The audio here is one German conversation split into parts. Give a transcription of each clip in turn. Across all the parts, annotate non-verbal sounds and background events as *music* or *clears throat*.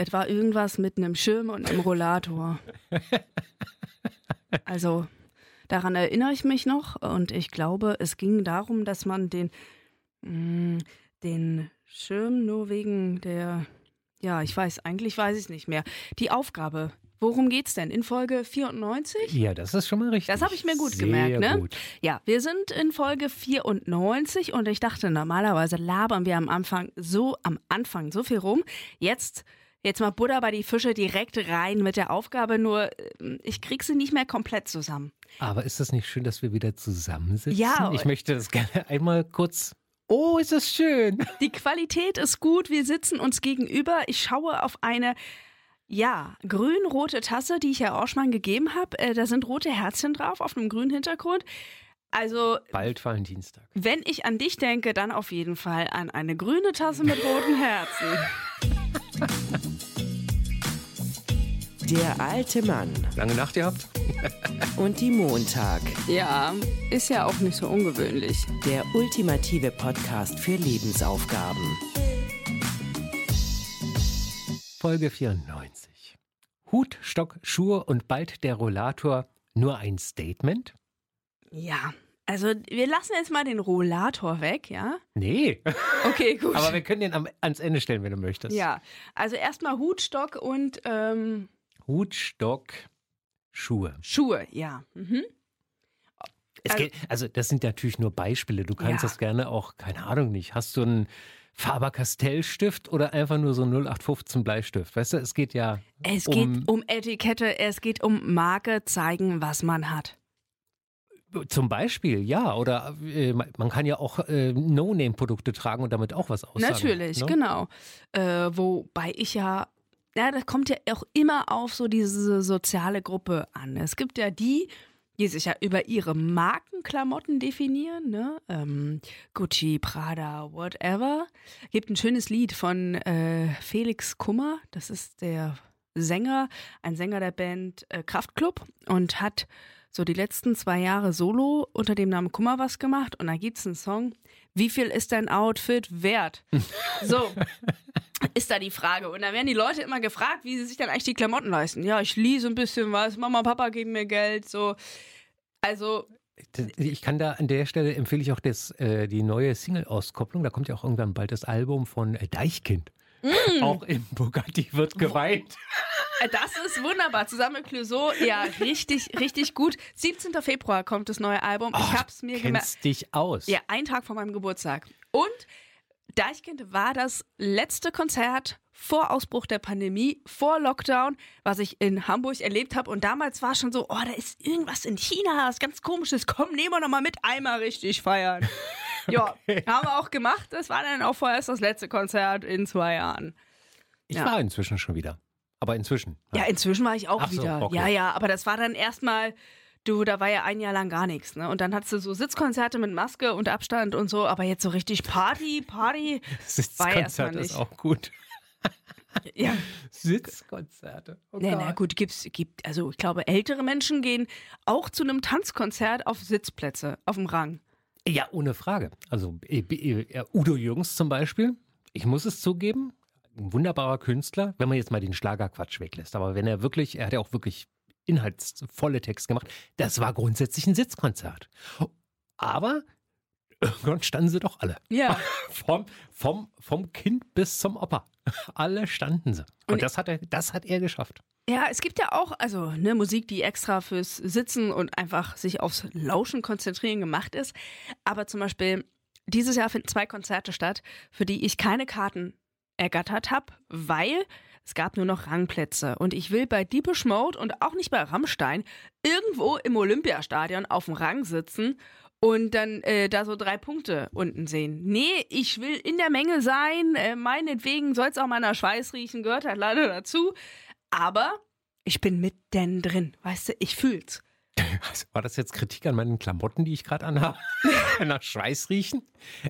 Es war irgendwas mit einem Schirm und einem Rollator. Also daran erinnere ich mich noch und ich glaube, es ging darum, dass man den, mh, den Schirm nur wegen der, ja, ich weiß, eigentlich weiß ich es nicht mehr. Die Aufgabe. Worum geht's denn? In Folge 94? Ja, das ist schon mal richtig. Das habe ich mir gut Sehr gemerkt, ne? Gut. Ja, wir sind in Folge 94 und ich dachte, normalerweise labern wir am Anfang so, am Anfang so viel rum. Jetzt, jetzt mal Butter bei die Fische direkt rein mit der Aufgabe, nur äh, ich krieg sie nicht mehr komplett zusammen. Aber ist das nicht schön, dass wir wieder zusammensitzen? Ja. Ich möchte das gerne einmal kurz. Oh, ist das schön. Die Qualität ist gut, wir sitzen uns gegenüber. Ich schaue auf eine ja, grün-rote Tasse, die ich Herr Orschmann gegeben habe. Äh, da sind rote Herzchen drauf auf einem grünen Hintergrund. Also, Bald Valentinstag. wenn ich an dich denke, dann auf jeden Fall an eine grüne Tasse mit roten Herzen. *laughs* Der alte Mann Lange Nacht gehabt? *laughs* und die Montag. Ja, ist ja auch nicht so ungewöhnlich. Der ultimative Podcast für Lebensaufgaben. Folge 94. Hut, Stock, Schuhe und bald der Rollator. Nur ein Statement? Ja, also wir lassen jetzt mal den Rollator weg, ja? Nee. *laughs* Okay, gut. Aber wir können den am, ans Ende stellen, wenn du möchtest. ja, also erstmal Hutstock und ähm, Hut, Stock, Schuhe. Schuhe, ja. Mhm. Es Also- geht, also das sind natürlich nur Beispiele. Du kannst Ja. das gerne auch, keine Ahnung nicht. Hast du einen Faber-Castell-Stift oder einfach nur so einen 0815 Bleistift? Weißt du, es geht ja Es um, geht um Etikette, es geht um Marke, zeigen, was man hat. zum Beispiel, ja. Oder äh, man kann ja auch äh, No-Name-Produkte tragen und damit auch was aussagen. Natürlich, ne? genau. Äh, wobei ich ja, ja, das kommt ja auch immer auf so diese soziale Gruppe an. Es gibt ja die, die sich ja über ihre Markenklamotten definieren, ne? Ähm, Gucci, Prada, whatever. Gibt ein schönes Lied von äh, Felix Kummer, das ist der Sänger, ein Sänger der Band äh, Kraftklub und hat so die letzten zwei Jahre solo unter dem Namen Kummer was gemacht und da gibt's einen Song, wie viel ist dein Outfit wert? *laughs* So, ist da die Frage. Und da werden die Leute immer gefragt, wie sie sich dann eigentlich die Klamotten leisten. Ja, ich lease ein bisschen was, Mama, Papa geben mir Geld, so. Also, Ich kann da an der Stelle empfehle ich auch das, äh, die neue Single-Auskopplung. Da kommt ja auch irgendwann bald das Album von äh, Deichkind. Mm. Auch im Bugatti wird geweint. äh, das ist wunderbar. Zusammen mit Clouseau, ja, richtig, richtig gut. 17. Februar kommt das neue Album. ich hab's mir gemerkt. Dich aus. Ja, ein Tag vor meinem Geburtstag. Und Deichkind war das letzte Konzert vor Ausbruch der Pandemie, vor Lockdown, was ich in Hamburg erlebt habe. Und damals war schon so, oh, da ist irgendwas in China, was ganz komisches. Komm, nehmen wir noch mal mit, einmal richtig feiern. *laughs* ja, haben wir auch gemacht. Das war dann auch vorerst das letzte Konzert in zwei Jahren. Ich Ja. war inzwischen schon wieder. Aber inzwischen. Ja, inzwischen war ich auch Ach so, wieder. okay. Ja, ja, aber das war dann erstmal, du, da war ja ein Jahr lang gar nichts, ne? Und dann hattest du so Sitzkonzerte mit Maske und Abstand und so, aber jetzt so richtig Party, Party. *laughs* Sitzkonzert ist auch gut. Ja. *laughs* Sitzkonzerte. Oh Nee, na gut, gibt's, gibt, also ich glaube, ältere Menschen gehen auch zu einem Tanzkonzert auf Sitzplätze, auf dem Rang. Ja, ohne Frage. Also äh, äh, Udo Jürgens zum Beispiel, ich muss es zugeben, ein wunderbarer Künstler, wenn man jetzt mal den Schlagerquatsch weglässt. Aber wenn er wirklich, er hat ja auch wirklich inhaltsvolle Texte gemacht, das war grundsätzlich ein Sitzkonzert. Aber irgendwann standen sie doch alle. Ja. *laughs* Vom, vom, vom Kind bis zum Opa. Alle standen sie. Und, Und- das, hat er, das hat er geschafft. Ja, es gibt ja auch, also ne, Musik, die extra fürs Sitzen und einfach sich aufs Lauschen konzentrieren gemacht ist. Aber zum Beispiel, dieses Jahr finden zwei Konzerte statt, für die ich keine Karten ergattert habe, weil es gab nur noch Rangplätze. Und ich will bei Deepish Mode und auch nicht bei Rammstein irgendwo im Olympiastadion auf dem Rang sitzen und dann äh, da so drei Punkte unten sehen. Nee, ich will in der Menge sein. Äh, meinetwegen soll es auch meiner Schweiß riechen, gehört halt leider dazu. Aber ich bin mitten drin, weißt du, ich fühl's. War das jetzt Kritik an meinen Klamotten, die ich gerade anhabe? *laughs* Nach Schweiß riechen?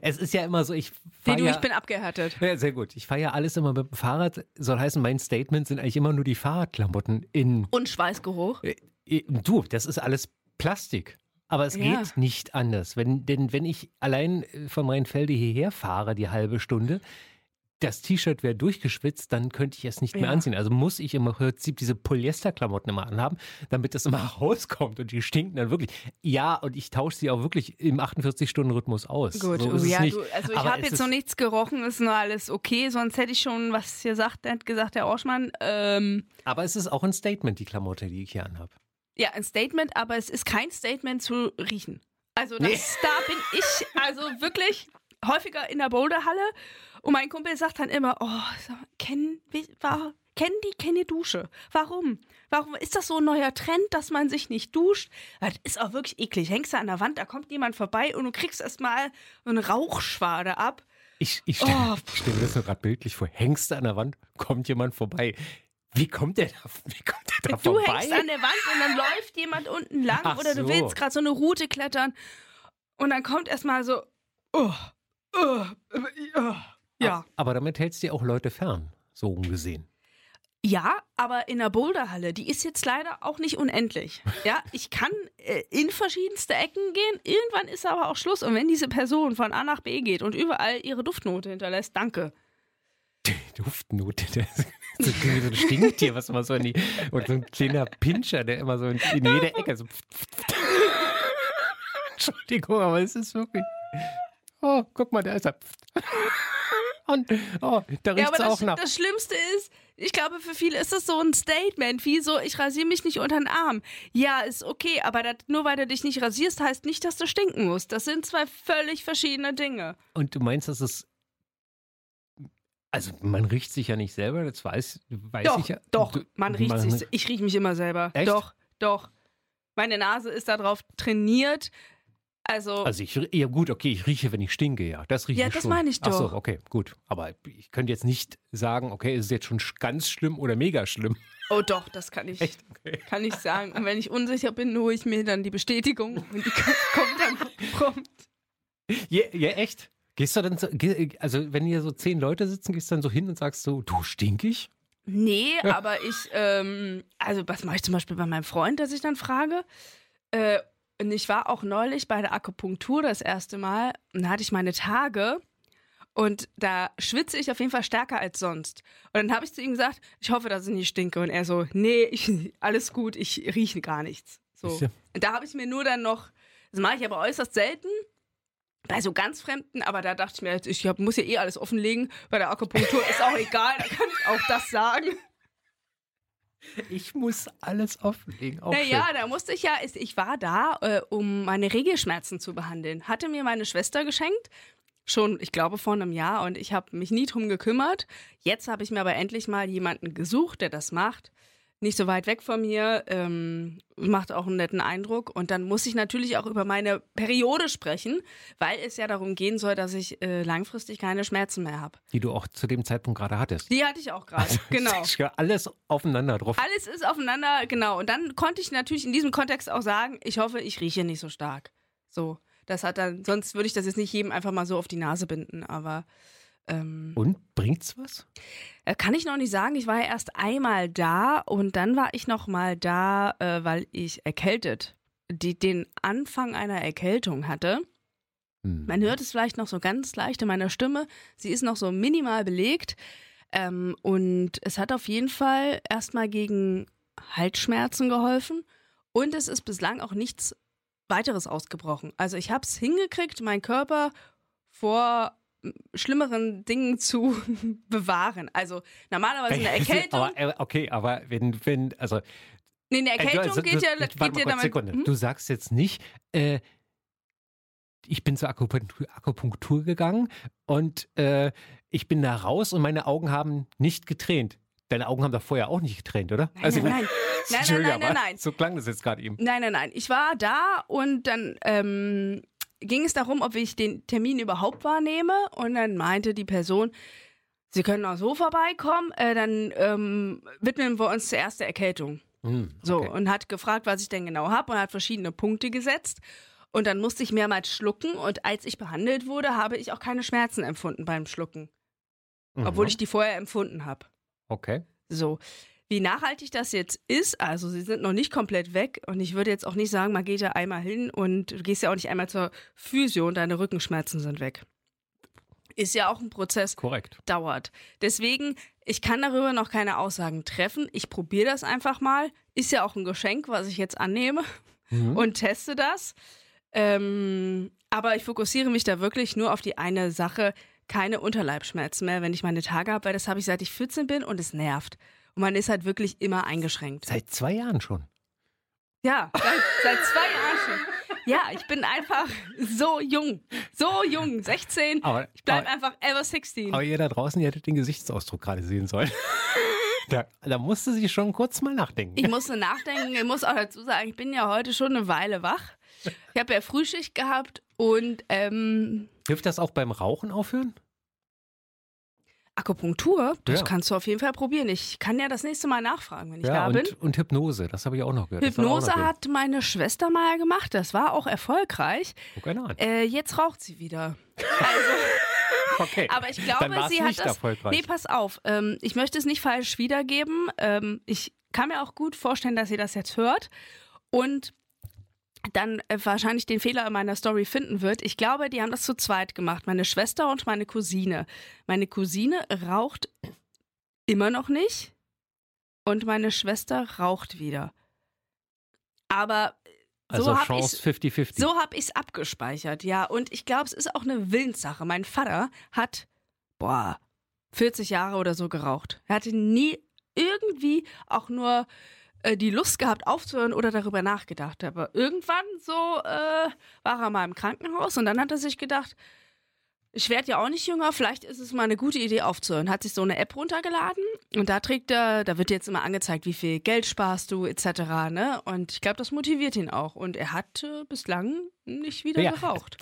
Es ist ja immer so, ich Nee, fahr du, ja, ich bin abgehärtet. ja, sehr gut. Ich fahre ja alles immer mit dem Fahrrad. Soll heißen, mein Statement sind eigentlich immer nur die Fahrradklamotten in. Und Schweißgeruch. Äh, äh, Du, das ist alles Plastik. Aber es Ja. geht nicht anders. Wenn, denn wenn ich allein äh, von Rheinfelde hierher fahre, die halbe Stunde, das T-Shirt wäre durchgeschwitzt, dann könnte ich es nicht mehr Ja. anziehen. Also muss ich im Prinzip diese Polyesterklamotten immer anhaben, damit das immer *laughs* rauskommt und die stinken dann wirklich. Ja, und ich tausche sie auch wirklich im 48-Stunden-Rhythmus aus. Gut, so ist ja, du, also ich habe jetzt noch nichts gerochen, ist nur alles okay, sonst hätte ich schon was gesagt, hat gesagt der Orschmann. Ähm, Aber es ist auch ein Statement, die Klamotte, die ich hier anhabe. ja, ein Statement, aber es ist kein Statement zu riechen. Also das, Nee. da bin ich also wirklich häufiger in der Boulderhalle und mein Kumpel sagt dann immer, oh, sag mal, kenn, wie- war, kennen die keine Dusche? Warum? Warum ist das so ein neuer Trend, dass man sich nicht duscht? Das ist auch wirklich eklig. Hängst du an der Wand, da kommt jemand vorbei und du kriegst erstmal so eine Rauchschwade ab. Ich, ich stelle Oh. stell mir das nur gerade bildlich vor. Hängst du an der Wand, kommt jemand vorbei. Wie kommt der da, wie kommt der da Du vorbei? hängst an der Wand und dann läuft jemand unten lang Ach oder du so. willst gerade so eine Route klettern und dann kommt erstmal so, oh, oh, oh, ja. Aber damit hältst du auch Leute fern, so ungesehen. Ja, aber in der Boulderhalle, die ist jetzt leider auch nicht unendlich. *laughs* Ja, ich kann äh, in verschiedenste Ecken gehen, irgendwann ist aber auch Schluss. Und wenn diese Person von A nach B geht und überall ihre Duftnote hinterlässt, danke. Die Duftnote, *laughs* das ist so ein Stinktier, was immer so in die. Und so ein kleiner Pinscher, der immer so in, in jeder Ecke so. *laughs* Entschuldigung, aber es ist wirklich. Oh, guck mal, da ist er. Und oh, da Ja, riecht aber es auch das, nach. das Schlimmste ist, ich glaube, für viele ist das so ein Statement, wie so, ich rasiere mich nicht unter den Arm. Ja, ist okay, aber das, nur weil du dich nicht rasierst, heißt nicht, dass du stinken musst. Das sind zwei völlig verschiedene Dinge. Und du meinst, dass es. Also, man riecht sich ja nicht selber, das weiß, weiß Doch, ich ja. doch, Du- man riecht sich. Ich rieche mich immer selber. Echt? Doch, doch. Meine Nase ist darauf trainiert. Also, Also ich, ja gut, okay, ich rieche, wenn ich stinke, ja. Das rieche Ja, ich das schon. meine ich Ach so, doch. okay, gut. Aber ich könnte jetzt nicht sagen, okay, ist es jetzt schon sch- ganz schlimm oder mega schlimm. oh doch, das kann ich. Echt? Okay. Kann ich sagen. Und wenn ich unsicher bin, hole ich mir dann die Bestätigung und die *laughs* kommt dann prompt. Ja, ja, echt? Gehst du dann so, also wenn hier so zehn Leute sitzen, gehst du dann so hin und sagst so, du stinkig? Nee, aber ich, ähm, also was mache ich zum Beispiel bei meinem Freund, dass ich dann frage? Äh, und ich war auch neulich bei der Akupunktur das erste Mal und da hatte ich meine Tage und da schwitze ich auf jeden Fall stärker als sonst. Und dann habe ich zu ihm gesagt, ich hoffe, dass ich nicht stinke. Und er so, nee, ich, alles gut, ich rieche gar nichts. So. Und da habe ich mir nur dann noch, das mache ich aber äußerst selten, bei so ganz Fremden, aber da dachte ich mir, ich hab, muss ja eh alles offenlegen. Bei der Akupunktur ist auch egal, da kann ich auch das sagen. Ich muss alles offenlegen. Auch Naja, da musste ich ja, ich- ich war da, äh, um meine Regelschmerzen zu behandeln. Hatte mir meine Schwester geschenkt, schon, ich glaube, vor einem Jahr und ich habe mich nie drum gekümmert. Jetzt habe ich mir aber endlich mal jemanden gesucht, der das macht. Nicht so weit weg von mir, ähm, macht auch einen netten Eindruck. Und dann muss ich natürlich auch über meine Periode sprechen, weil es ja darum gehen soll, dass ich äh, langfristig keine Schmerzen mehr habe. Die du auch zu dem Zeitpunkt gerade hattest. Die hatte ich auch gerade, *laughs* genau. Ist ja alles aufeinander drauf. Alles ist aufeinander, genau. Und dann konnte ich natürlich in diesem Kontext auch sagen, ich hoffe, ich rieche nicht so stark. So. Das hat dann, sonst würde ich das jetzt nicht jedem einfach mal so auf die Nase binden, aber ähm, Und bringt's was? äh, kann ich noch nicht sagen. Ich war ja erst einmal da und dann war ich noch mal da, äh, weil ich erkältet, die, den Anfang einer Erkältung hatte. Hm. Man hört es vielleicht noch so ganz leicht in meiner Stimme. Sie ist noch so minimal belegt. Ähm, und es hat auf jeden Fall erstmal gegen Halsschmerzen geholfen. Und es ist bislang auch nichts weiteres ausgebrochen. Also ich habe es hingekriegt, meinen Körper vor schlimmeren Dingen zu *laughs* bewahren. Also normalerweise eine *laughs* Erkältung. aber, äh, okay, aber wenn, wenn, also nee, eine Erkältung also, geht ja, geht ja damit. Sekunde. Hm? Du sagst jetzt nicht, äh, ich bin zur Akupunktur, Akupunktur gegangen und äh, ich bin da raus und meine Augen haben nicht getränt. Deine Augen haben doch vorher auch nicht getränt, oder? Nein, nein, nein. *laughs* Nein, nein, nein, nein, nein. So klang das jetzt gerade eben. Nein, nein, nein. Ich war da und dann ähm, ging es darum, ob ich den Termin überhaupt wahrnehme. Und dann meinte die Person, Sie können auch so vorbeikommen, äh, dann ähm, widmen wir uns zuerst der Erkältung. So, okay. und hat gefragt, was ich denn genau habe und hat verschiedene Punkte gesetzt. Und dann musste ich mehrmals schlucken und als ich behandelt wurde, habe ich auch keine Schmerzen empfunden beim Schlucken, obwohl Mhm. ich die vorher empfunden habe. Okay. So, wie nachhaltig das jetzt ist, also sie sind noch nicht komplett weg und ich würde jetzt auch nicht sagen, man geht ja einmal hin und du gehst ja auch nicht einmal zur Physio und deine Rückenschmerzen sind weg. ist ja auch ein Prozess, Korrekt. dauert. Deswegen, ich kann darüber noch keine Aussagen treffen. Ich probiere das einfach mal. Ist ja auch ein Geschenk, was ich jetzt annehme Mhm. und teste das. Ähm, aber ich fokussiere mich da wirklich nur auf die eine Sache, keine Unterleibschmerzen mehr, wenn ich meine Tage habe, weil das habe ich seit ich 14 bin und es nervt. Und man ist halt wirklich immer eingeschränkt. Seit zwei Jahren schon. Ja, seit, seit zwei Jahren schon. Ja, ich bin einfach so jung. So jung. 16. Aber, Ich bleib aber, einfach ever 16. aber ihr da draußen, ihr hättet den Gesichtsausdruck gerade sehen sollen. *laughs* da, da musste sie schon kurz mal nachdenken. Ich musste nachdenken, ich muss auch dazu sagen, ich bin ja heute schon eine Weile wach. Ich habe ja Frühschicht gehabt und ähm, Hilft das auch beim Rauchen aufhören? Akupunktur, das Ja. kannst du auf jeden Fall probieren. Ich kann ja das nächste Mal nachfragen, wenn ich da und, bin. und Hypnose, das habe ich auch noch gehört. Hypnose noch hat meine Schwester mal gemacht, das war auch erfolgreich. Guck einer an. Äh, jetzt raucht sie wieder. Also, *laughs* Okay. aber ich glaube, sie hat das. erfolgreich. Nee, pass auf. Ähm, ich möchte es nicht falsch wiedergeben. Ähm, ich kann mir auch gut vorstellen, dass sie das jetzt hört und dann äh, wahrscheinlich den Fehler in meiner Story finden wird. Ich glaube, die haben das zu zweit gemacht. Meine Schwester und meine Cousine. Meine Cousine raucht immer noch nicht und meine Schwester raucht wieder. Aber also so hab Chance ich's- 50-50. so habe ich es abgespeichert, ja. Und ich glaube, es ist auch eine Willenssache. Mein Vater hat, boah, 40 Jahre oder so geraucht. Er hatte nie irgendwie auch nur äh, die Lust gehabt aufzuhören oder darüber nachgedacht. Aber irgendwann so äh, war er mal im Krankenhaus und dann hat er sich gedacht, ich werde ja auch nicht jünger, vielleicht ist es mal eine gute Idee aufzuhören. Hat sich so eine App runtergeladen und da trägt er, da wird jetzt immer angezeigt, wie viel Geld sparst du etc. Ne? Und ich glaube, das motiviert ihn auch. Und er hat äh, bislang nicht wieder Ja, geraucht.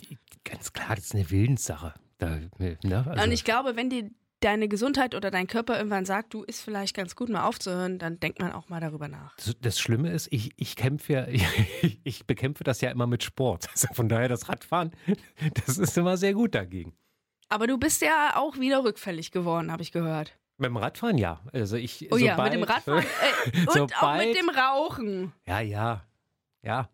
Ganz klar, das ist eine Willenssache. Da, ne, also, und ich glaube, wenn dir deine Gesundheit oder dein Körper irgendwann sagt, du ist vielleicht ganz gut mal aufzuhören, dann denkt man auch mal darüber nach. das, Schlimme ist, ich, ich kämpfe ja, ich, *laughs* ich bekämpfe das ja immer mit Sport. *laughs* Also von daher das Radfahren, *laughs* das ist immer sehr gut dagegen. Aber du bist ja auch wieder rückfällig geworden, habe ich gehört. Beim Radfahren ja. Also ich, Oh ja, mit dem Radfahren äh, und auch sobald- mit dem Rauchen. Ja, ja, ja.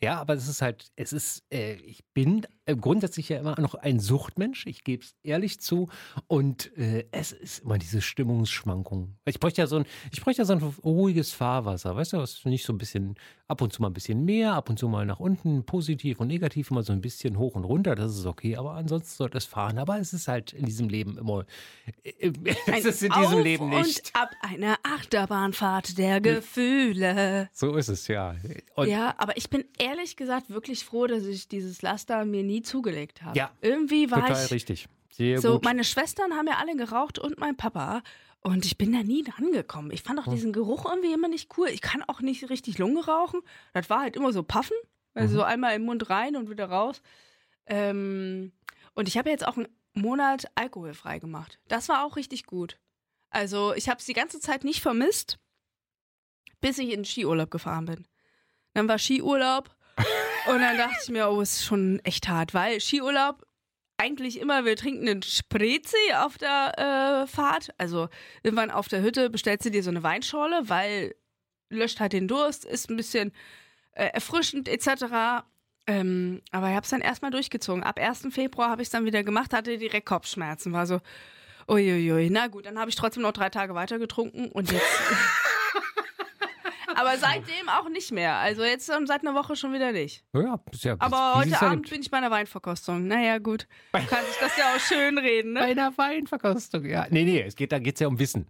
Ja, aber es ist halt, es ist, äh, ich bin grundsätzlich ja immer noch ein Suchtmensch, ich gebe es ehrlich zu. Und äh, es ist immer diese Stimmungsschwankung. Ich bräuchte ja so ein, ich bräuchte ja so ein ruhiges Fahrwasser, weißt du, was nicht so ein bisschen, ab und zu mal ein bisschen mehr, ab und zu mal nach unten, positiv und negativ, immer so ein bisschen hoch und runter, das ist okay, aber ansonsten sollte es fahren. Aber es ist halt in diesem Leben immer, äh, *laughs* es ist in diesem Auf Leben nicht. Und ab einer Achterbahnfahrt der Gefühle. So ist es, ja. Und ja, aber ich bin ehrlich gesagt wirklich froh, dass ich dieses Laster mir nie zugelegt habe. Ja, Irgendwie war total ich richtig. Sehr so, gut. meine Schwestern haben ja alle geraucht und mein Papa. Und ich bin da nie dran gekommen. Ich fand auch Hm. diesen Geruch irgendwie immer nicht cool. Ich kann auch nicht richtig Lunge rauchen. Das war halt immer so Puffen. Also Mhm. so einmal im Mund rein und wieder raus. Ähm, und ich habe jetzt auch einen Monat alkoholfrei gemacht. Das war auch richtig gut. Also ich habe es die ganze Zeit nicht vermisst, bis ich in den Skiurlaub gefahren bin. Dann war Skiurlaub *laughs* und dann dachte ich mir, oh, ist schon echt hart, weil Skiurlaub eigentlich immer, wir trinken einen Sprezi auf der äh, Fahrt. Also irgendwann auf der Hütte bestellst du dir so eine Weinschorle, weil löscht halt den Durst, ist ein bisschen äh, erfrischend etc. Ähm, aber ich habe es dann erstmal durchgezogen. Ab 1. Februar habe ich es dann wieder gemacht, hatte direkt Kopfschmerzen. War so, uiuiui. Na gut, dann habe ich trotzdem noch drei Tage weiter getrunken und jetzt. *laughs* aber seitdem auch nicht mehr. Also jetzt ähm, seit einer Woche schon wieder nicht. Ja, ist ja, Aber heute Abend bin ich bei einer Weinverkostung. Naja, gut. Du kannst sich das ja auch schön reden, Bei ne? einer Weinverkostung, ja. Nee, nee, es geht, da geht es ja um Wissen.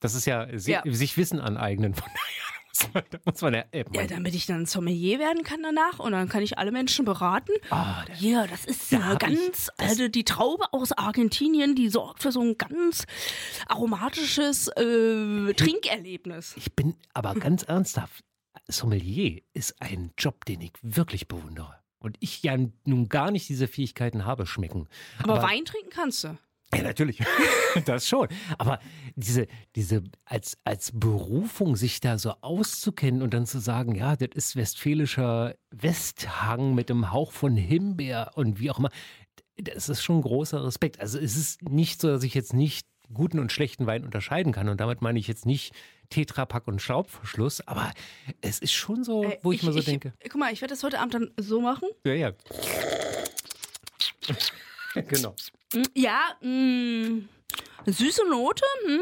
Das ist ja, Ja. sich Wissen aneignen. Von daher da *laughs* muss man ja, äh, Ja, damit ich dann Sommelier werden kann danach und dann kann ich alle Menschen beraten. Ah, da- Ja, das ist Da eine hab ich- ganz, also die Traube aus Argentinien, die sorgt für so ein ganz aromatisches äh, Trinkerlebnis. ich bin aber ganz ernsthaft. Sommelier ist ein Job, den ich wirklich bewundere. Und ich ja nun gar nicht diese Fähigkeiten habe, schmecken. Aber, Wein trinken kannst du. Ja, natürlich. *laughs* das schon. Aber diese, diese als, als Berufung, sich da so auszukennen und dann zu sagen, ja, das ist westfälischer Westhang mit einem Hauch von Himbeer und wie auch immer, das ist schon großer Respekt. Also es ist nicht so, dass ich jetzt nicht guten und schlechten Wein unterscheiden kann. Und damit meine ich jetzt nicht Tetrapack und Schraubverschluss, aber es ist schon so, Äh, wo ich, mir so denke. Guck mal, ich werde das heute Abend dann so machen. Ja, ja. *laughs* *laughs* genau. Ja, mh, süße Note. Hm.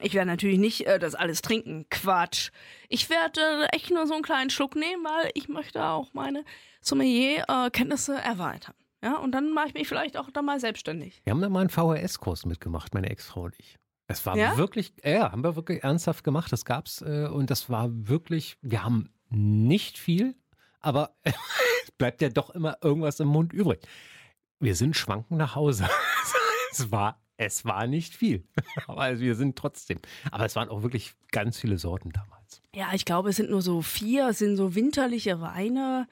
Ich werde natürlich nicht äh, das alles trinken. Quatsch. Ich werde äh, echt nur so einen kleinen Schluck nehmen, weil ich möchte auch meine Sommelier-Kenntnisse erweitern. Ja, und dann mache ich mich vielleicht auch da mal selbstständig. Wir haben da mal einen VHS-Kurs mitgemacht, meine Ex-Frau und ich. Es war Ja? wirklich, ja, haben wir wirklich ernsthaft gemacht. Das gab's äh, und das war wirklich, wir haben nicht viel, aber es *laughs* bleibt ja doch immer irgendwas im Mund übrig. Wir sind schwanken nach Hause. *laughs* es war, es war nicht viel, *laughs* aber wir sind trotzdem. Aber es waren auch wirklich ganz viele Sorten damals. Ja, ich glaube, es sind nur so vier, es sind so winterliche Weine.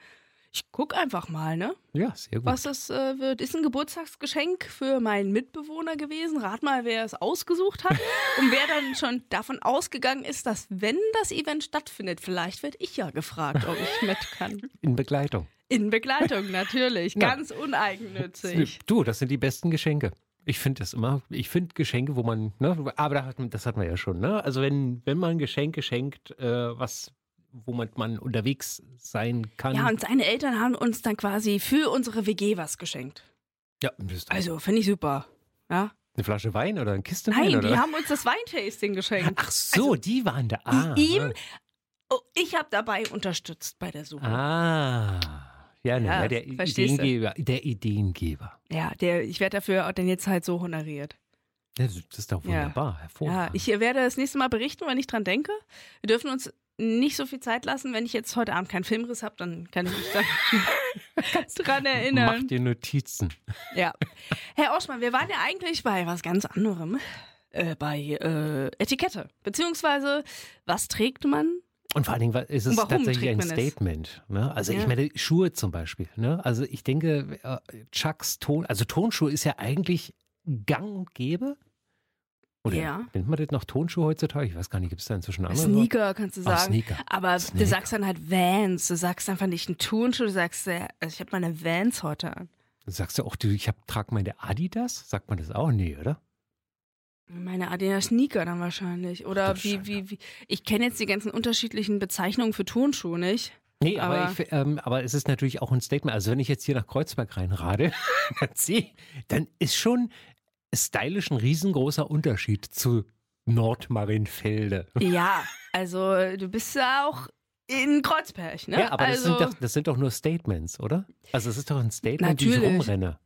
Ich guck einfach mal, ne? Ja, sehr gut. Was das äh, wird. Ist ein Geburtstagsgeschenk für meinen Mitbewohner gewesen. Rat mal, wer es ausgesucht hat *laughs* und wer dann schon davon ausgegangen ist, dass wenn das Event stattfindet, vielleicht werde ich ja gefragt, ob ich mit kann. In Begleitung. In Begleitung natürlich, *laughs* ganz uneigennützig. Du, das sind die besten Geschenke. Ich finde das immer, ich finde Geschenke, wo man, ne, aber da hat, das hat man ja schon, ne? Also wenn, wenn man Geschenke schenkt, äh, was, womit man unterwegs sein kann. Ja, und seine Eltern haben uns dann quasi für unsere WG was geschenkt. ja das Also, finde ich super. Ja. eine Flasche Wein oder eine Kiste Nein, Wein, oder? die haben uns das Weintasting geschenkt. Ach so, die waren da. Ah, ihm- Oh, ich habe dabei unterstützt bei der Suche. Ah. Ja, ne, Ja, ja, der verstehst du. Ideengeber, der Ideengeber. Ja, der, ich werde dafür denn jetzt halt so honoriert. Ja, Das ist doch wunderbar, Ja, hervorragend. ich werde das nächste Mal berichten, wenn ich dran denke. Wir dürfen uns nicht so viel Zeit lassen. Wenn ich jetzt heute Abend keinen Filmriss habe, dann kann ich mich dann *laughs* *laughs* dran Mach erinnern. dir Notizen. Ja. *laughs* Herr Oschmann, wir waren ja eigentlich bei was ganz anderem. Äh, bei äh, Etikette. Beziehungsweise, was trägt man? Und vor allen Dingen ist es tatsächlich ein? Statement. Ne? Also Ja. ich meine, Schuhe zum Beispiel. Ne? Also ich denke, äh, Chucks Ton, also Tonschuhe ist ja eigentlich gang und gäbe. Oder Ja. nennt man das noch Tonschuhe heutzutage? Ich weiß gar nicht, gibt es da inzwischen andere? Sneaker, kannst du Ach, sagen. Sneaker. Aber du Sneaker. sagst dann halt Vans. Du sagst einfach nicht einen Turnschuh. Du sagst, äh, also ich habe meine Vans heute an. Sagst du auch, du, ich hab, trag meine Adidas? Sagt man das auch? Nee, oder? Meine Adidas Sneaker dann wahrscheinlich. Oder du wie, wie, wie. Ich kenne jetzt die ganzen unterschiedlichen Bezeichnungen für Turnschuhe nicht. Nee, aber, Aber- ich, ähm, aber es ist natürlich auch ein Statement. Also wenn ich jetzt hier nach Kreuzberg reinrade, *laughs* dann, sehe- dann ist schon stylisch ein riesengroßer Unterschied zu Nordmarienfelde. Ja, *laughs* also du bist ja auch in Kreuzberg, ne? Ja, aber das, also, sind doch, das sind doch nur Statements, oder? Also es ist doch ein Statement, wie ich Natürlich. rumrenne.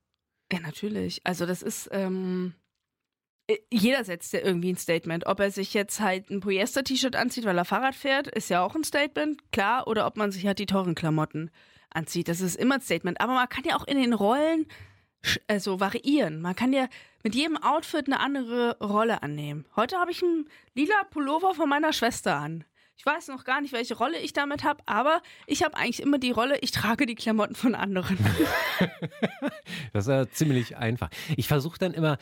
Ja, natürlich. Also das ist, ähm, äh, jeder setzt ja irgendwie ein Statement. Ob er sich jetzt halt ein Polyester-T-Shirt anzieht, weil er Fahrrad fährt, ist ja auch ein Statement, klar. Oder ob man sich halt die teuren Klamotten anzieht, das ist immer ein Statement. Aber man kann ja auch in den Rollen also variieren. Man kann ja mit jedem Outfit eine andere Rolle annehmen. Heute habe ich einen lila Pullover von meiner Schwester an. Ich weiß noch gar nicht, welche Rolle ich damit habe, aber ich habe eigentlich immer die Rolle, ich trage die Klamotten von anderen. *laughs* Das ist ja ziemlich einfach. Ich versuche dann immer, äh,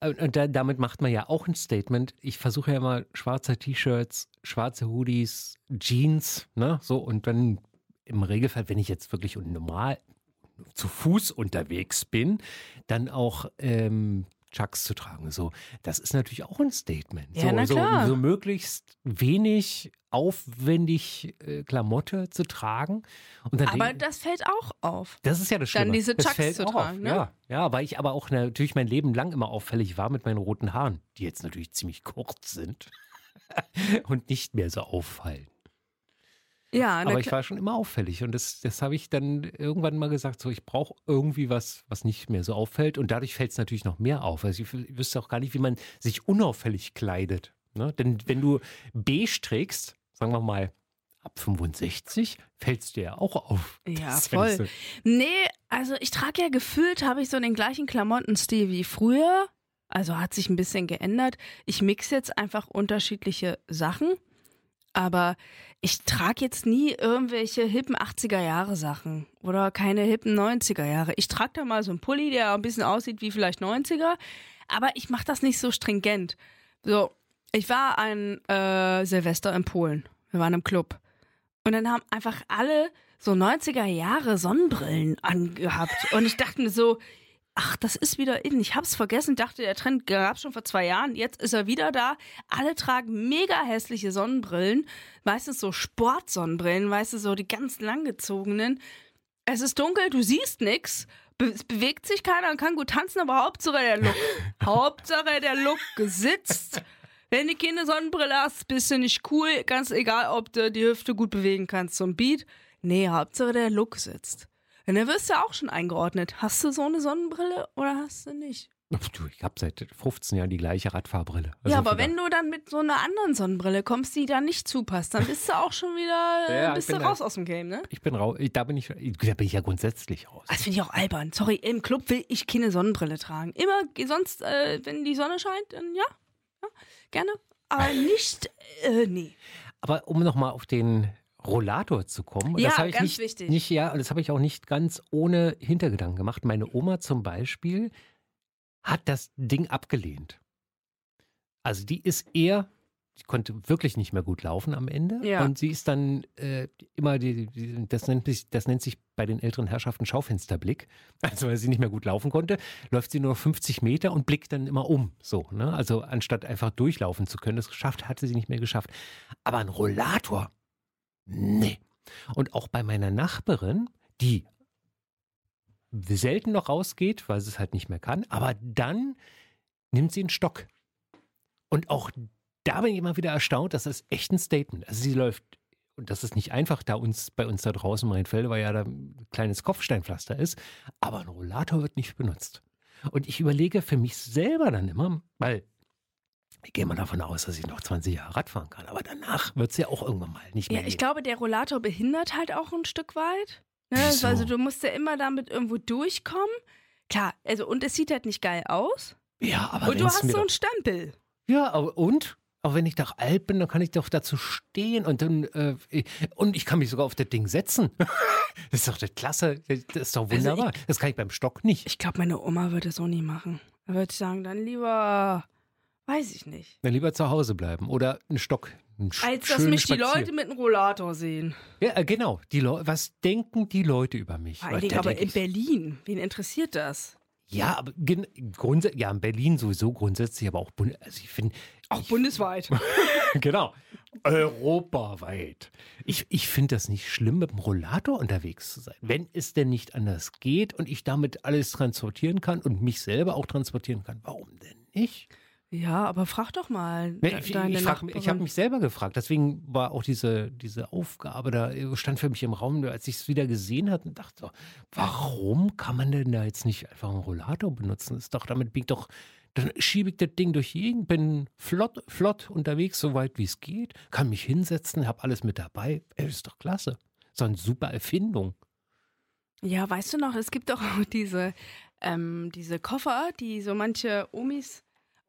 und da, damit macht man ja auch ein Statement. Ich versuche ja immer schwarze T-Shirts, schwarze Hoodies, Jeans, ne, so und dann im Regelfall, wenn ich jetzt wirklich normal zu Fuß unterwegs bin, dann auch ähm, Chucks zu tragen. So, das ist natürlich auch ein Statement. Ja, so, na so, klar. so möglichst wenig aufwendig äh, Klamotte zu tragen. Aber das fällt auch auf. das ist ja das Schlimme. Dann diese das Chucks fällt zu tragen, ne? Ja, ja, weil ich aber auch natürlich mein Leben lang immer auffällig war mit meinen roten Haaren, die jetzt natürlich ziemlich kurz sind *laughs* und nicht mehr so auffallen. Ja, aber ich war schon immer auffällig und das, das habe ich dann irgendwann mal gesagt, so ich brauche irgendwie was, was nicht mehr so auffällt und dadurch fällt es natürlich noch mehr auf. Also ich wü- wüsste auch gar nicht, wie man sich unauffällig kleidet. Ne? Denn wenn du beige trägst, sagen wir mal ab 65, fällst dir ja auch auf. *laughs* Ja, voll. so- Nee, also ich trage ja gefühlt, habe ich so den gleichen Klamottenstil wie früher. Also hat sich ein bisschen geändert. Ich mix jetzt einfach unterschiedliche Sachen. Aber ich trage jetzt nie irgendwelche hippen 80er Jahre Sachen oder keine hippen 90er Jahre. Ich trage da mal so einen Pulli, der ein bisschen aussieht wie vielleicht 90er, aber ich mache das nicht so stringent. So, ich war ein äh, Silvester in Polen. Wir waren im Club. Und dann haben einfach alle so 90er Jahre Sonnenbrillen angehabt. Und ich dachte mir so, ach, das ist wieder in. Ich hab's vergessen, dachte, der Trend gab schon vor zwei Jahren. Jetzt ist er wieder da. Alle tragen mega hässliche Sonnenbrillen. Meistens so Sportsonnenbrillen, weißt du, so die ganz langgezogenen. Es ist dunkel, du siehst nix. Be es bewegt sich keiner und kann gut tanzen, aber Hauptsache der Look. *laughs* Hauptsache der Look gesitzt. Wenn du keine Sonnenbrille hast, bist du nicht cool. Ganz egal, ob du die Hüfte gut bewegen kannst zum Beat. Nee, Hauptsache der Look sitzt. Und dann wirst du auch schon eingeordnet. Hast du so eine Sonnenbrille oder hast du nicht? Du, ich habe seit 15 Jahren die gleiche Radfahrbrille. Also ja, aber wenn du dann mit so einer anderen Sonnenbrille kommst, die da nicht zupasst, dann bist du auch schon wieder *laughs* Ja, bist du bin da- raus aus dem Game, ne? Ich bin raus, da bin ich, da bin ich ja grundsätzlich raus. Das finde ich auch albern. Sorry, im Club will ich keine Sonnenbrille tragen. Immer, sonst, äh, wenn die Sonne scheint, dann ja, ja gerne. Aber *laughs* nicht, äh, nee. Aber um nochmal auf den Rollator zu kommen, Ja, das habe ich ganz nicht, wichtig. nicht, ja, und das habe ich auch nicht ganz ohne Hintergedanken gemacht. Meine Oma zum Beispiel hat das Ding abgelehnt. Also die ist eher, die konnte wirklich nicht mehr gut laufen am Ende. Ja. Und sie ist dann äh, immer, die, die, das, nennt sich, das nennt sich bei den älteren Herrschaften Schaufensterblick. *laughs* Also weil sie nicht mehr gut laufen konnte, läuft sie nur noch 50 Meter und blickt dann immer um. So, ne? Also anstatt einfach durchlaufen zu können, das geschafft, hatte sie nicht mehr geschafft. Aber ein Rollator, nee. Und auch bei meiner Nachbarin, die selten noch rausgeht, weil sie es halt nicht mehr kann, aber dann nimmt sie einen Stock. Und auch da bin ich immer wieder erstaunt, das ist echt ein Statement. Also sie läuft, und das ist nicht einfach, da uns bei uns da draußen in Rheinfelde, weil ja da ein kleines Kopfsteinpflaster ist, aber ein Rollator wird nicht benutzt. Und ich überlege für mich selber dann immer, weil ich gehe mal davon aus, dass ich noch 20 Jahre Rad fahren kann, aber danach wird es ja auch irgendwann mal nicht mehr Ja, ich gehen. glaube, der Rollator behindert halt auch ein Stück weit. Ne? Wieso? Also du musst ja immer damit irgendwo durchkommen. Klar, also und es sieht halt nicht geil aus. Ja, aber und du hast so einen Stempel. Ja, aber und? Auch wenn ich doch alt bin, dann kann ich doch dazu stehen und dann äh, und ich kann mich sogar auf das Ding setzen. *laughs* das ist doch das klasse, das ist doch Also wunderbar. das kann ich beim Stock nicht. Ich glaube, meine Oma würde es auch nie machen. Da würde ich sagen, dann lieber, weiß ich nicht. Dann lieber zu Hause bleiben oder einen Stock. Einen Als dass mich die Spazier- Leute mit einem Rollator sehen. Ja, äh, genau. Die was denken die Leute über mich? Vor Dingen aber in ich- Berlin. Wen interessiert das? Ja, aber ja, in Berlin sowieso grundsätzlich, aber auch Bund also ich finde Auch bundesweit. *laughs* genau. Europaweit. Ich, ich finde das nicht schlimm, mit dem Rollator unterwegs zu sein. Wenn es denn nicht anders geht und ich damit alles transportieren kann und mich selber auch transportieren kann, warum denn nicht? Ja, aber frag doch mal Nee, ich deine ich, frag- ich habe mich selber gefragt. Deswegen war auch diese, diese Aufgabe da, äh, stand für mich im Raum, als ich es wieder gesehen hatte und dachte, warum kann man denn da jetzt nicht einfach einen Rollator benutzen? Ist doch, damit bin ich doch, dann schiebe ich das Ding durch die Gegend, bin flott, flott unterwegs, so weit wie es geht, kann mich hinsetzen, habe alles mit dabei. Ey, ist doch klasse. So eine super Erfindung. Ja, weißt du noch, es gibt doch auch diese, ähm, diese Koffer, die so manche Omis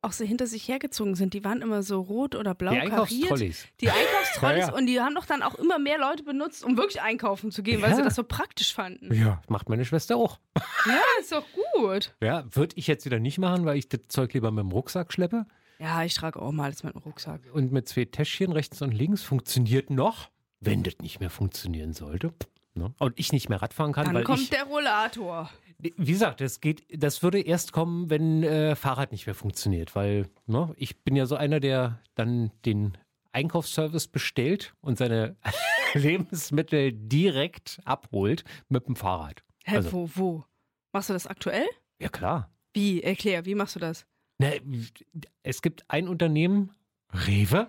auch so hinter sich hergezogen sind. Die waren immer so rot oder blau Die kariert. Einkaufstrolleys. Die Einkaufstrolleys Ja, ja. und die haben doch dann auch immer mehr Leute benutzt, um wirklich einkaufen zu gehen, weil Ja. sie das so praktisch fanden. Ja, macht meine Schwester auch. Ja, ist doch gut. Ja, würde ich jetzt wieder nicht machen, weil ich das Zeug lieber mit dem Rucksack schleppe. Ja, ich trage auch mal alles mit dem Rucksack. und mit zwei Täschchen rechts und links funktioniert noch, wenn das nicht mehr funktionieren sollte. Ne? Und ich nicht mehr Radfahren kann, Dann weil kommt ich, der Rollator. Wie gesagt, das geht, das würde erst kommen, wenn äh, Fahrrad nicht mehr funktioniert, weil ne, ich bin ja so einer, der dann den Einkaufsservice bestellt und seine *laughs* Lebensmittel direkt abholt mit dem Fahrrad. Hä, Also- wo, wo? Machst du das aktuell? Ja klar. Wie? Erklär, wie machst du das? Ne, es gibt ein Unternehmen, Rewe,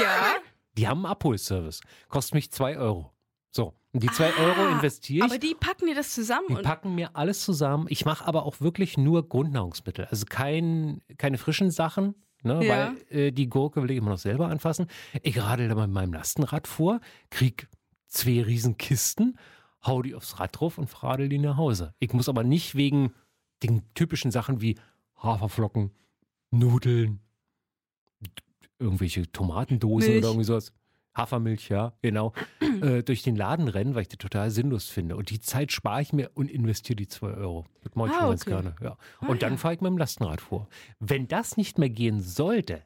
Ja, *laughs* Die haben einen Abholservice. Kostet mich 2 Euro. So. Die 2 Euro investiere aber ich. die packen dir das zusammen Die packen mir alles zusammen. Ich mache aber auch wirklich nur Grundnahrungsmittel. Also kein, keine frischen Sachen, ne, Ja. weil äh, die Gurke will ich immer noch selber anfassen. Ich radel da mit meinem Lastenrad vor, krieg zwei riesen Kisten, hau die aufs Rad drauf und radel die nach Hause. Ich muss aber nicht wegen den typischen Sachen wie Haferflocken, Nudeln, irgendwelche Tomatendosen Milch. oder irgendwie sowas. Hafermilch, ja, genau, *clears throat* äh, durch den Laden rennen, weil ich das total sinnlos finde. Und die Zeit spare ich mir und investiere die 2 Euro. Das mache ich Ah, schon ganz okay. gerne. Ja. Ah, Und dann ja. fahre ich mit dem Lastenrad vor. Wenn das nicht mehr gehen sollte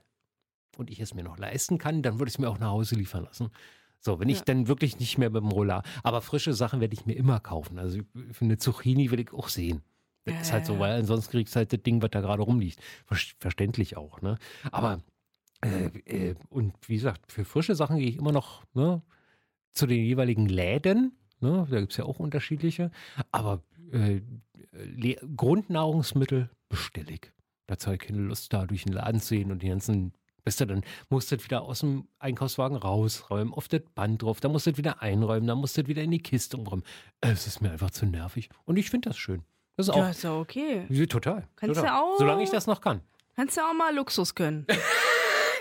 und ich es mir noch leisten kann, dann würde ich es mir auch nach Hause liefern lassen. So, wenn ich Ja. dann wirklich nicht mehr mit dem Roller. Aber frische Sachen werde ich mir immer kaufen. Also für eine Zucchini will ich auch sehen. Das Ja, ist halt so, weil ansonsten kriegst du halt das Ding, was da gerade rumliegt. Ver verständlich auch, ne? Aber äh, äh, und wie gesagt, für frische Sachen gehe ich immer noch ne, zu den jeweiligen Läden. Ne? Da gibt es ja auch unterschiedliche. Aber äh, äh, Grundnahrungsmittel bestelle ich. Dazu habe ich keine Lust, da durch den Laden zu gehen und die ganzen, weißt du, dann musst du wieder aus dem Einkaufswagen rausräumen, auf das Band drauf, dann musst du wieder einräumen, dann musst du wieder in die Kiste umräumen. Es ist mir einfach zu nervig. Und ich finde das schön. Das ist Ja, auch ist ja okay. ja, total. Kannst total. du auch- Solange ich das noch kann. Kannst du auch mal Luxus gönnen. *laughs*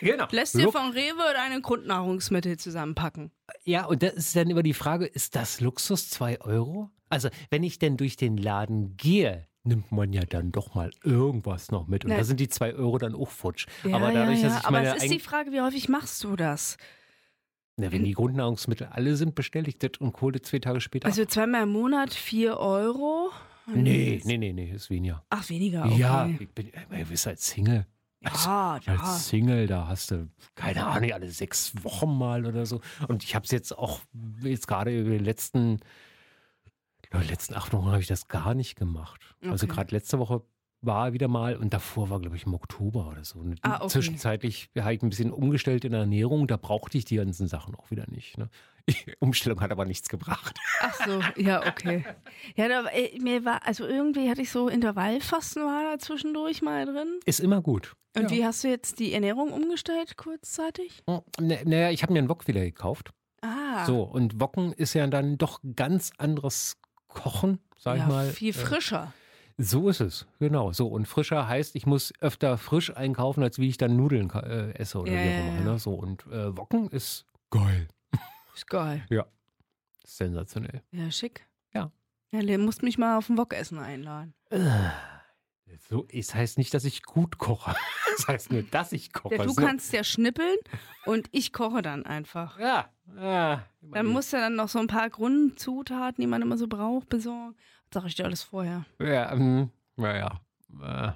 Genau. Lässt dir von Rewe deine Grundnahrungsmittel zusammenpacken. Ja, und das ist dann immer die Frage, ist das Luxus 2 Euro? Also, wenn ich denn durch den Laden gehe, nimmt man ja dann doch mal irgendwas noch mit. Und Na- da sind die 2 Euro dann auch futsch. Ja, Aber dadurch, ja, ja. dass ich Aber meine es ist die Frage, wie häufig machst du das? Na, wenn die Grundnahrungsmittel alle sind, bestelle ich das und Kohle zwei Tage später. Also zweimal im Monat 4 Euro? nee, nee, nee, nee, ist weniger. Ach, weniger. Okay. Ja, ich bin, ihr wisst als Single. Ja, ja. Als Single, da hast du, keine Ahnung, alle sechs Wochen mal oder so. Und ich habe es jetzt auch, jetzt gerade über die letzten, die letzten acht Wochen habe ich das gar nicht gemacht. Also Okay. gerade letzte Woche war wieder mal und davor war, glaube ich, im Oktober oder so. Und Ah, okay. Zwischenzeitlich habe ich ein bisschen umgestellt in der Ernährung, da brauchte ich die ganzen Sachen auch wieder nicht. Ne? *laughs* Umstellung hat aber nichts gebracht. Ach so, ja, okay. Ja, da, äh, mir war, also irgendwie hatte ich so Intervallfasten war da zwischendurch mal drin. Ist immer gut. Und ja. wie hast du jetzt die Ernährung umgestellt kurzzeitig? N- Naja, ich habe mir einen Wok wieder gekauft. Ah, So, und Wocken ist ja dann doch ganz anderes Kochen, sag ja, ich mal. viel Äh, frischer. So ist es, genau. So, und frischer heißt, ich muss öfter frisch einkaufen, als wie ich dann Nudeln äh, esse oder Ja, wie auch ja, immer. ja. Ne? So, und äh, Wocken ist geil. *laughs* Ist geil. Sensationell. Ja, schick. Ja. Ja, du musst mich mal auf ein Wokessen einladen. So, es heißt nicht, dass ich gut koche. *laughs* Es heißt nur, dass ich koche. Ja, du so. kannst ja schnippeln und ich koche dann einfach. Ja, ja. Dann musst du dann noch so ein paar Grundzutaten, die man immer so braucht, besorgen. Sag ich dir alles vorher. Ja, ähm, ja, ja. Äh,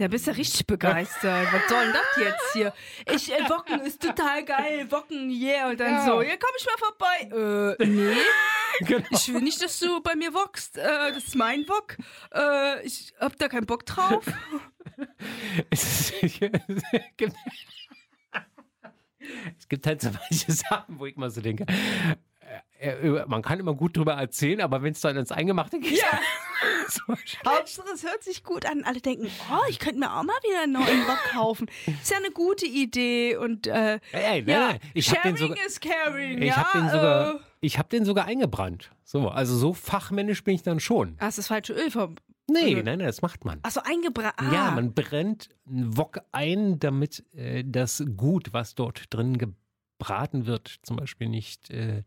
Ja, bist ja richtig begeistert. Was soll denn das jetzt hier? Ich, äh, Wocken ist total geil. Wocken, yeah. Und dann Ja. so, ja, komm ich mal vorbei. Äh, nee, *laughs* genau. ich will nicht, dass du bei mir wokst. Äh, das ist mein Wok. Äh, ich hab da keinen Bock drauf. *laughs* *laughs* Es, gibt, es gibt halt so manche Sachen, wo ich mal so denke, man kann immer gut drüber erzählen, aber wenn es dann ins Eingemachte geht, Ja. *laughs* so. Hauptsache, es hört sich gut an. Alle denken, oh, ich könnte mir auch mal wieder einen neuen Wok kaufen. Ist ja eine gute Idee. Und äh, Ey, nein, ja, ich habe sharing den sogar, is caring. ich ja, hab den sogar, Äh, ich habe den sogar eingebrannt. So, also so fachmännisch bin ich dann schon. hast das falsche Öl ver... Nee, Also- nein, nein, das macht man. Achso, eingebrannt. Ah. Ja, man brennt einen Wok ein, damit äh, das Gut, was dort drin gebraten wird, zum Beispiel nicht äh,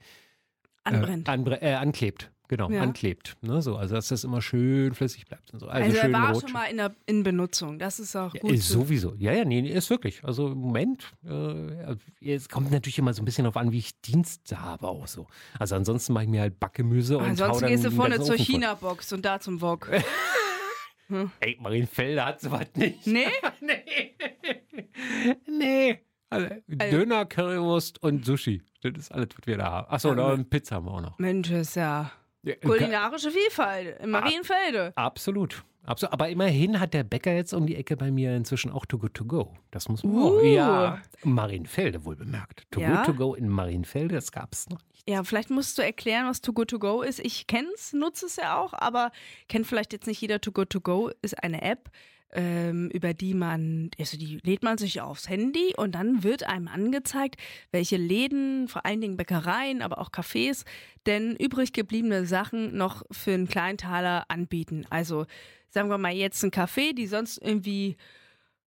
anbrennt. Äh, anbre äh, anklebt. Genau, Ja. anklebt. Ne, so, also dass das immer schön flüssig bleibt. Und so. Also, Also, er war rot. schon mal in, der, in Benutzung. Das ist auch Ja, gut. ist zu- sowieso. Ja, ja, nee, ist wirklich. Also im Moment, äh, es kommt natürlich immer so ein bisschen darauf an, wie ich Dienst habe auch so. Also ansonsten mache ich mir halt Backgemüse und Ansonsten gehst du vorne zur. China-Box und da zum Wok. *laughs* Ey, Marienfelder hat sowas nicht. nee? *laughs* nee. nee. Also, Döner, Currywurst und Sushi. Das ist alles, was wir da haben. Achso, Ja, und Pizza haben wir auch noch. Mensch, ist ja kulinarische Vielfalt in Marienfelde. Absolut. Absolut. Aber immerhin hat der Bäcker jetzt um die Ecke bei mir inzwischen auch To Go To Go. Das muss man auch. Uh. Ja, Marienfelde wohl bemerkt. To Ja? Go To Go in Marienfelde, das gab es noch nicht. Ja, vielleicht musst du erklären, was Too Good To Go ist. Ich kenn's, nutze es ja auch, aber kennt vielleicht jetzt nicht jeder. Too Good To Go ist eine App, ähm, über die man, also die lädt man sich aufs Handy und dann wird einem angezeigt, welche Läden, vor allen Dingen Bäckereien, aber auch Cafés, denn übrig gebliebene Sachen noch für einen kleinen Taler anbieten. Also sagen wir mal jetzt ein Café, die sonst irgendwie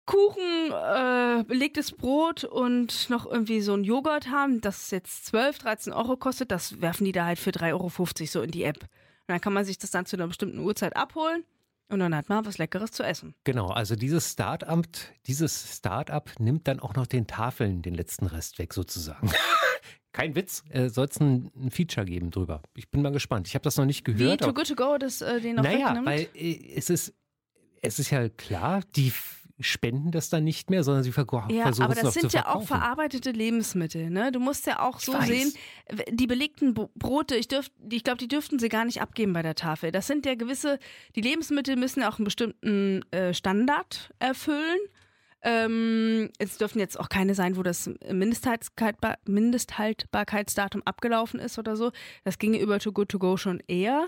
Kuchen, äh, belegtes Brot und noch irgendwie so ein Joghurt haben, das jetzt 12, 13 Euro kostet, das werfen die da halt für 3,50 Euro so in die App. Und dann kann man sich das dann zu einer bestimmten Uhrzeit abholen und dann hat man was Leckeres zu essen. Genau, also dieses Start-up, dieses Start-up nimmt dann auch noch den Tafeln den letzten Rest weg sozusagen. *laughs* Kein Witz, äh, soll es ein, ein Feature geben drüber. Ich bin mal gespannt. Ich habe das noch nicht Wie gehört. Too aber- Good To Go das äh, den noch naja, wegnimmt? weil äh, es ist, es ist ja klar, die spenden das dann nicht mehr, sondern sie verko- Ja, versuchen aber es noch das sind ja auch verkaufen. verarbeitete Lebensmittel. Ne? Du musst ja auch Ich so weiß. sehen, die belegten Brote, ich, dürf, ich glaube, die dürften sie gar nicht abgeben bei der Tafel. Das sind ja gewisse, die Lebensmittel müssen ja auch einen bestimmten äh, Standard erfüllen. Ähm, es dürfen jetzt auch keine sein, wo das Mindesthaltbarkeitsba- Mindesthaltbarkeitsdatum abgelaufen ist oder so. Das ginge über Too Good To Go schon eher.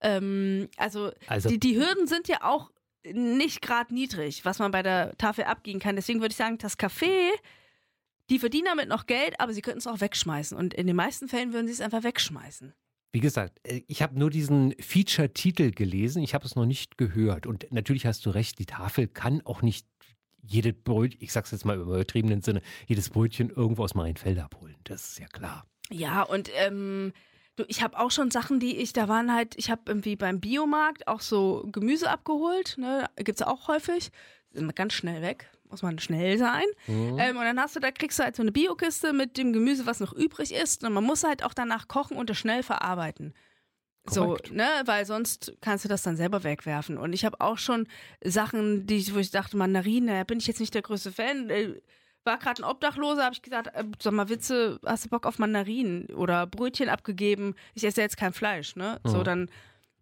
Ähm, also, Also- die, die Hürden sind ja auch nicht gerade niedrig, was man bei der Tafel abgehen kann. Deswegen würde ich sagen, das Café, die verdienen damit noch Geld, aber sie könnten es auch wegschmeißen. Und in den meisten Fällen würden sie es einfach wegschmeißen. Wie gesagt, äh, ich habe nur diesen Feature-Titel gelesen, ich habe es noch nicht gehört. Und natürlich hast du recht, die Tafel kann auch nicht jedes Brötchen, ich sag's jetzt mal im übertriebenen Sinne, jedes Brötchen irgendwo aus Marienfeld abholen. Das ist ja klar. Ja, und ähm, du, ich habe auch schon Sachen, die ich, da waren halt, ich habe irgendwie beim Biomarkt auch so Gemüse abgeholt, ne, gibt's auch häufig, sind ganz schnell weg, muss man schnell sein. Mhm. Ähm, und dann hast du, da kriegst du halt so eine Biokiste mit dem Gemüse, was noch übrig ist. Und man muss halt auch danach kochen und es schnell verarbeiten. Korrekt. So, ne, weil sonst kannst du das dann selber wegwerfen. Und ich habe auch schon Sachen, die ich, wo ich dachte, Mandarinen, da bin ich jetzt nicht der größte Fan. Äh, War gerade ein Obdachloser, habe ich gesagt, äh, sag mal, Witze, hast du Bock auf Mandarinen oder Brötchen abgegeben? Ich esse jetzt kein Fleisch, ne? So Mhm. dann,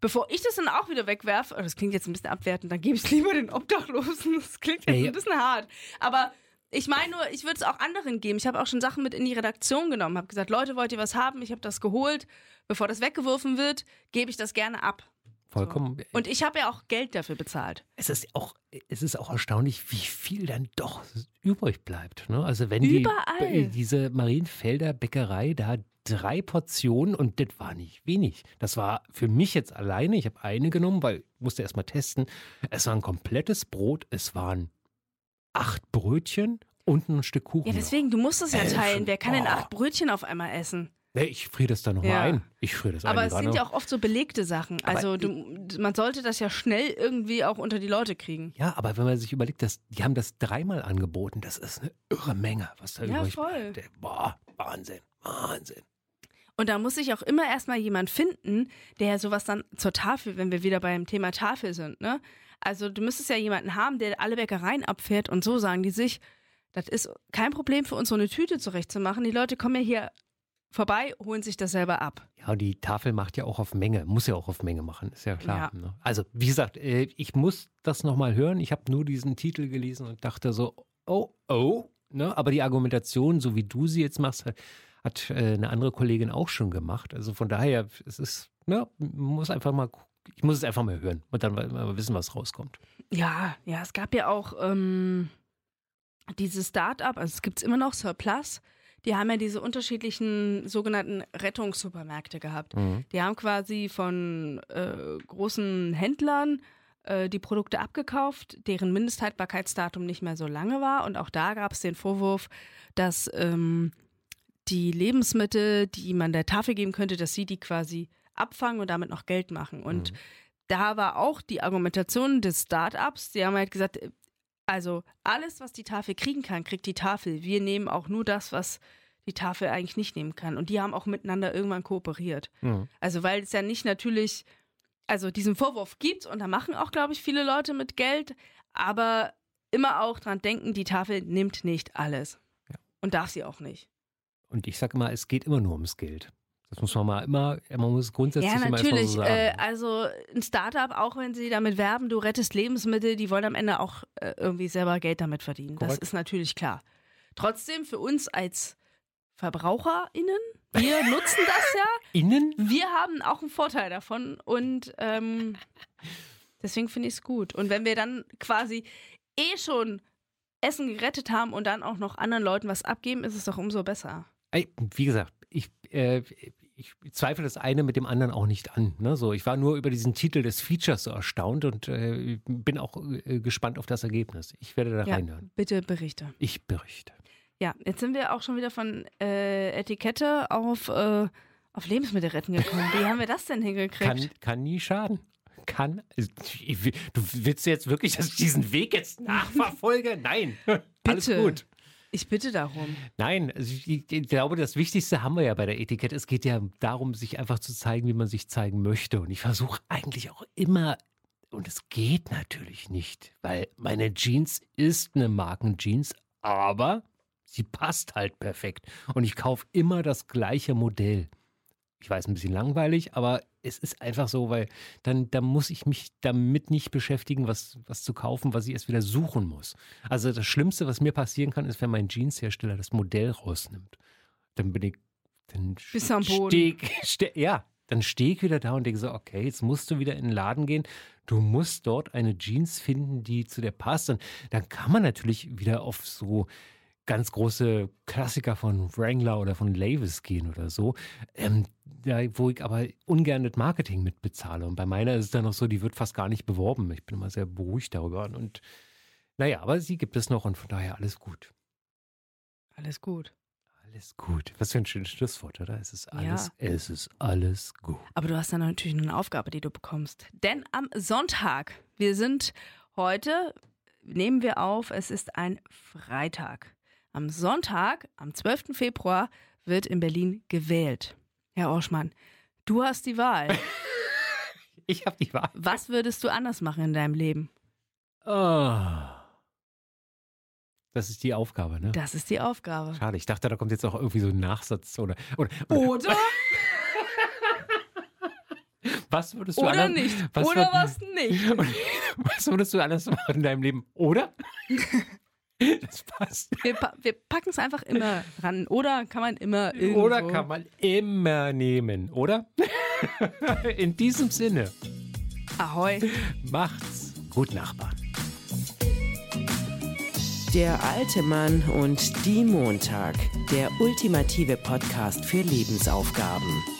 bevor ich das dann auch wieder wegwerfe, oh, das klingt jetzt ein bisschen abwertend, dann gebe ich es lieber den Obdachlosen. *laughs* Das klingt jetzt Ey. ein bisschen hart. Aber ich meine nur, ich würde es auch anderen geben. Ich habe auch schon Sachen mit in die Redaktion genommen, habe gesagt, Leute, wollt ihr was haben? Ich habe das geholt. Bevor das weggeworfen wird, gebe ich das gerne ab. Vollkommen. Und ich habe ja auch Geld dafür bezahlt. es ist auch, es ist auch erstaunlich, wie viel dann doch übrig bleibt. Ne? Also wenn Überall. die diese Marienfelder Bäckerei da drei Portionen und das war nicht wenig. Das war für mich jetzt alleine. Ich habe eine genommen, weil ich musste erst mal testen. Es war ein komplettes Brot. Es waren acht Brötchen und ein Stück Kuchen. Ja, noch. deswegen, du musst es ja Elf. teilen. Wer kann denn Oh. acht Brötchen auf einmal essen? Nee, ich friere das da nochmal Ja. ein. Ich friere das Aber ein. es sind ja auch oft so belegte Sachen. Also du, man sollte das ja schnell irgendwie auch unter die Leute kriegen. Ja, aber wenn man sich überlegt, dass, die haben das dreimal angeboten, das ist eine irre Menge, was da Ja, übrig voll. Boah, Wahnsinn, Wahnsinn. Und da muss sich auch immer erstmal jemand finden, der sowas dann zur Tafel, wenn wir wieder beim Thema Tafel sind, ne? Also du müsstest ja jemanden haben, der alle Bäckereien abfährt und so sagen die sich, das ist kein Problem für uns, so eine Tüte zurechtzumachen. Die Leute kommen ja hier vorbei, holen sich das selber ab. Ja, und die Tafel macht ja auch auf Menge, muss ja auch auf Menge machen, ist ja klar. Ja. Ne? Also, wie gesagt, äh, ich muss das nochmal hören. Ich habe nur diesen Titel gelesen und dachte so, oh, oh. Ne? Aber die Argumentation, so wie du sie jetzt machst, hat, äh, eine andere Kollegin auch schon gemacht. Also von daher, es ist, ne, muss einfach mal, ich muss es einfach mal hören und dann mal wissen, was rauskommt. Ja, ja, es gab ja auch ähm, diese Start-up, also es gibt es immer noch, Surplus, die haben ja diese unterschiedlichen sogenannten Rettungssupermärkte gehabt. Mhm. Die haben quasi von äh, großen Händlern äh, die Produkte abgekauft, deren Mindesthaltbarkeitsdatum nicht mehr so lange war. Und auch da gab es den Vorwurf, dass ähm, die Lebensmittel, die man der Tafel geben könnte, dass sie die quasi abfangen und damit noch Geld machen. Und Mhm. da war auch die Argumentation des Startups, die haben halt gesagt, äh, also alles, was die Tafel kriegen kann, kriegt die Tafel. Wir nehmen auch nur das, was die Tafel eigentlich nicht nehmen kann. Und die haben auch miteinander irgendwann kooperiert. Mhm. Also weil es ja nicht natürlich, also diesen Vorwurf gibt und da machen auch, glaube ich, viele Leute mit Geld, aber immer auch dran denken, die Tafel nimmt nicht alles. Ja. Und darf sie auch nicht. Und ich sage immer, es geht immer nur ums Geld. Das muss man mal immer, man muss grundsätzlich Ja, immer erstmal natürlich. so sagen. Äh, also ein Startup, auch wenn sie damit werben, du rettest Lebensmittel, die wollen am Ende auch äh, irgendwie selber Geld damit verdienen. Das Korrekt. ist natürlich klar. Trotzdem für uns als VerbraucherInnen, wir *laughs* nutzen das ja. Innen? Wir haben auch einen Vorteil davon und ähm, deswegen finde ich es gut. Und wenn wir dann quasi eh schon Essen gerettet haben und dann auch noch anderen Leuten was abgeben, ist es doch umso besser. Wie gesagt, ich, äh, ich zweifle das eine mit dem anderen auch nicht an. Ne? So, ich war nur über diesen Titel des Features so erstaunt und äh, bin auch äh, gespannt auf das Ergebnis. Ich werde da Ja, reinhören. bitte berichte. Ich berichte. Ja, jetzt sind wir auch schon wieder von äh, Etikette auf, äh, auf Lebensmittel retten gekommen. Wie haben wir das denn hingekriegt? Kann, kann nie schaden. Kann. Will- Du willst jetzt wirklich, dass ich diesen Weg jetzt nachverfolge? Nein. *laughs* Alles Bitte. gut. Ich bitte darum. Nein, also ich, ich, ich glaube, das Wichtigste haben wir ja bei der Etikette. Es geht ja darum, sich einfach zu zeigen, wie man sich zeigen möchte. Und ich versuche eigentlich auch immer, und es geht natürlich nicht, weil meine Jeans ist eine Markenjeans, aber sie passt halt perfekt. Und ich kaufe immer das gleiche Modell. Ich weiß, ein bisschen langweilig, aber es ist einfach so, weil dann, dann muss ich mich damit nicht beschäftigen, was, was zu kaufen, was ich erst wieder suchen muss. Also das Schlimmste, was mir passieren kann, ist, wenn mein Jeanshersteller das Modell rausnimmt. Dann bin ich, dann Bist du am Boden. steh, *laughs* steh, ja, dann stehe ich wieder da und denke so, okay, jetzt musst du wieder in den Laden gehen. Du musst dort eine Jeans finden, die zu dir passt. Und dann kann man natürlich wieder auf so ganz große Klassiker von Wrangler oder von Levis gehen oder so, ähm, ja, wo ich aber ungern das Marketing mitbezahle. Und bei meiner ist es dann noch so, die wird fast gar nicht beworben. Ich bin immer sehr beruhigt darüber. Und naja, aber sie gibt es noch und von daher alles gut. Alles gut. Alles gut. Was für ein schönes Schlusswort, oder? Es ist alles, ja. es ist alles gut. Aber du hast dann natürlich eine Aufgabe, die du bekommst. Denn am Sonntag, wir sind heute, nehmen wir auf, es ist ein Freitag. Am Sonntag, am 12. Februar, wird in Berlin gewählt. Herr Orschmann, du hast die Wahl. *laughs* ich habe die Wahl. Was würdest du anders machen in deinem Leben? Oh. Das ist die Aufgabe, ne? Das ist die Aufgabe. Schade, ich dachte, da kommt jetzt auch irgendwie so ein Nachsatz oder. Oder? oder? *laughs* was würdest du oder anders, nicht? Was oder was nicht? *laughs* Was würdest du anders machen in deinem Leben? Oder? *laughs* Das passt. Wir, wir packen es einfach immer ran. Oder kann man immer irgendwo... Oder kann man immer nehmen, oder? *laughs* In diesem Sinne. Ahoi. Macht's gut, Nachbarn. Der alte Mann und die Montag. Der ultimative Podcast für Lebensaufgaben.